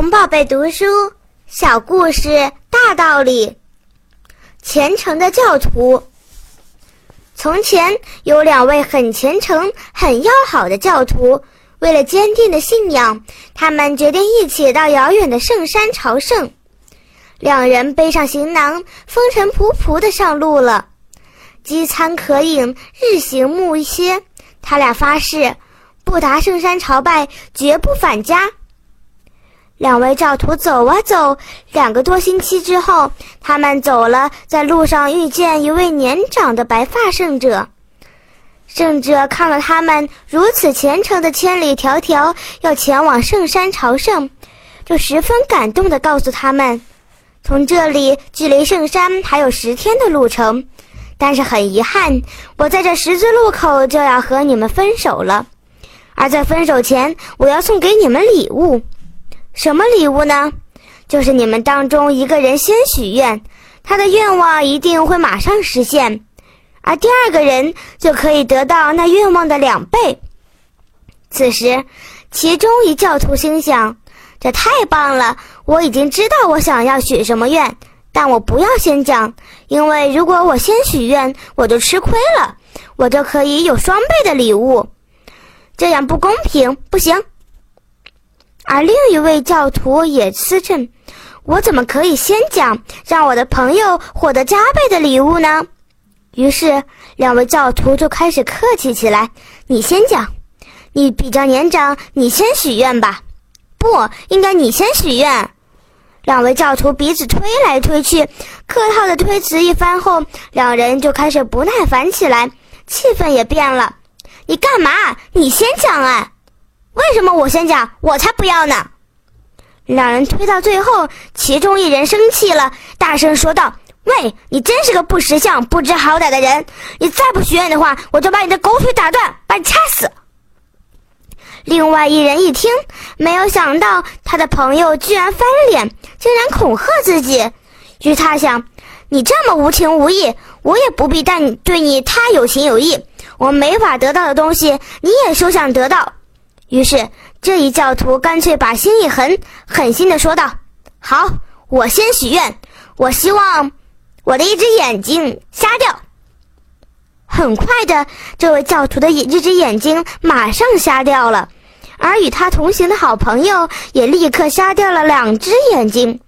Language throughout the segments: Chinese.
童宝贝读书小故事大道理。虔诚的教徒。从前有两位很虔诚、很要好的教徒，为了坚定的信仰，他们决定一起到遥远的圣山朝圣。两人背上行囊，风尘仆仆的上路了。饥餐渴饮，日行暮歇，他俩发誓。不达圣山朝拜，绝不返家。两位教徒走啊走，两个多星期之后，他们走了，在路上遇见一位年长的白发圣者。圣者看了他们如此虔诚的千里迢迢要前往圣山朝圣，就十分感动地告诉他们，从这里距离圣山还有十天的路程，但是很遗憾，我在这十字路口就要和你们分手了。而在分手前，我要送给你们礼物，什么礼物呢？就是你们当中一个人先许愿，他的愿望一定会马上实现，而第二个人就可以得到那愿望的两倍。此时，其中一教徒心想：这太棒了！我已经知道我想要许什么愿，但我不要先讲，因为如果我先许愿，我就吃亏了，我就可以有双倍的礼物。这样不公平，不行。而另一位教徒也思忖：我怎么可以先讲，让我的朋友获得加倍的礼物呢？于是，两位教徒就开始客气起来：“你先讲，你比较年长，你先许愿吧。”“不应该你先许愿。”两位教徒彼此推来推去，客套的推辞一番后，两人就开始不耐烦起来，气氛也变了。你干嘛？你先讲啊！为什么我先讲？我才不要呢！两人推到最后，其中一人生气了，大声说道：“喂，你真是个不识相、不知好歹的人！你再不许愿的话，我就把你的狗腿打断，把你掐死！”另外一人一听，没有想到他的朋友居然翻脸，竟然恐吓自己，于他想：“你这么无情无义，我也不必但对你太有情有义。”我没法得到的东西，你也休想得到。于是这一教徒干脆把心一横，狠心地说道：“好，我先许愿，我希望我的一只眼睛瞎掉。”很快的，这位教徒的一只眼睛马上瞎掉了，而与他同行的好朋友也立刻瞎掉了两只眼睛。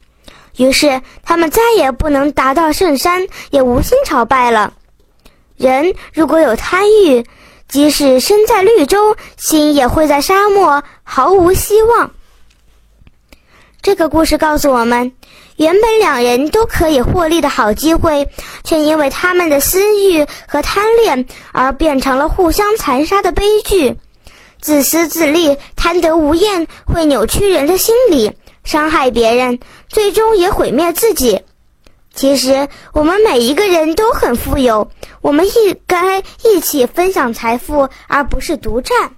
于是他们再也不能达到圣山，也无心朝拜了。人如果有贪欲，即使身在绿洲，心也会在沙漠，毫无希望。这个故事告诉我们，原本两人都可以获利的好机会，却因为他们的私欲和贪恋而变成了互相残杀的悲剧。自私自利、贪得无厌，会扭曲人的心理，伤害别人，最终也毁灭自己。其实，我们每一个人都很富有。我们应该一起分享财富，而不是独占。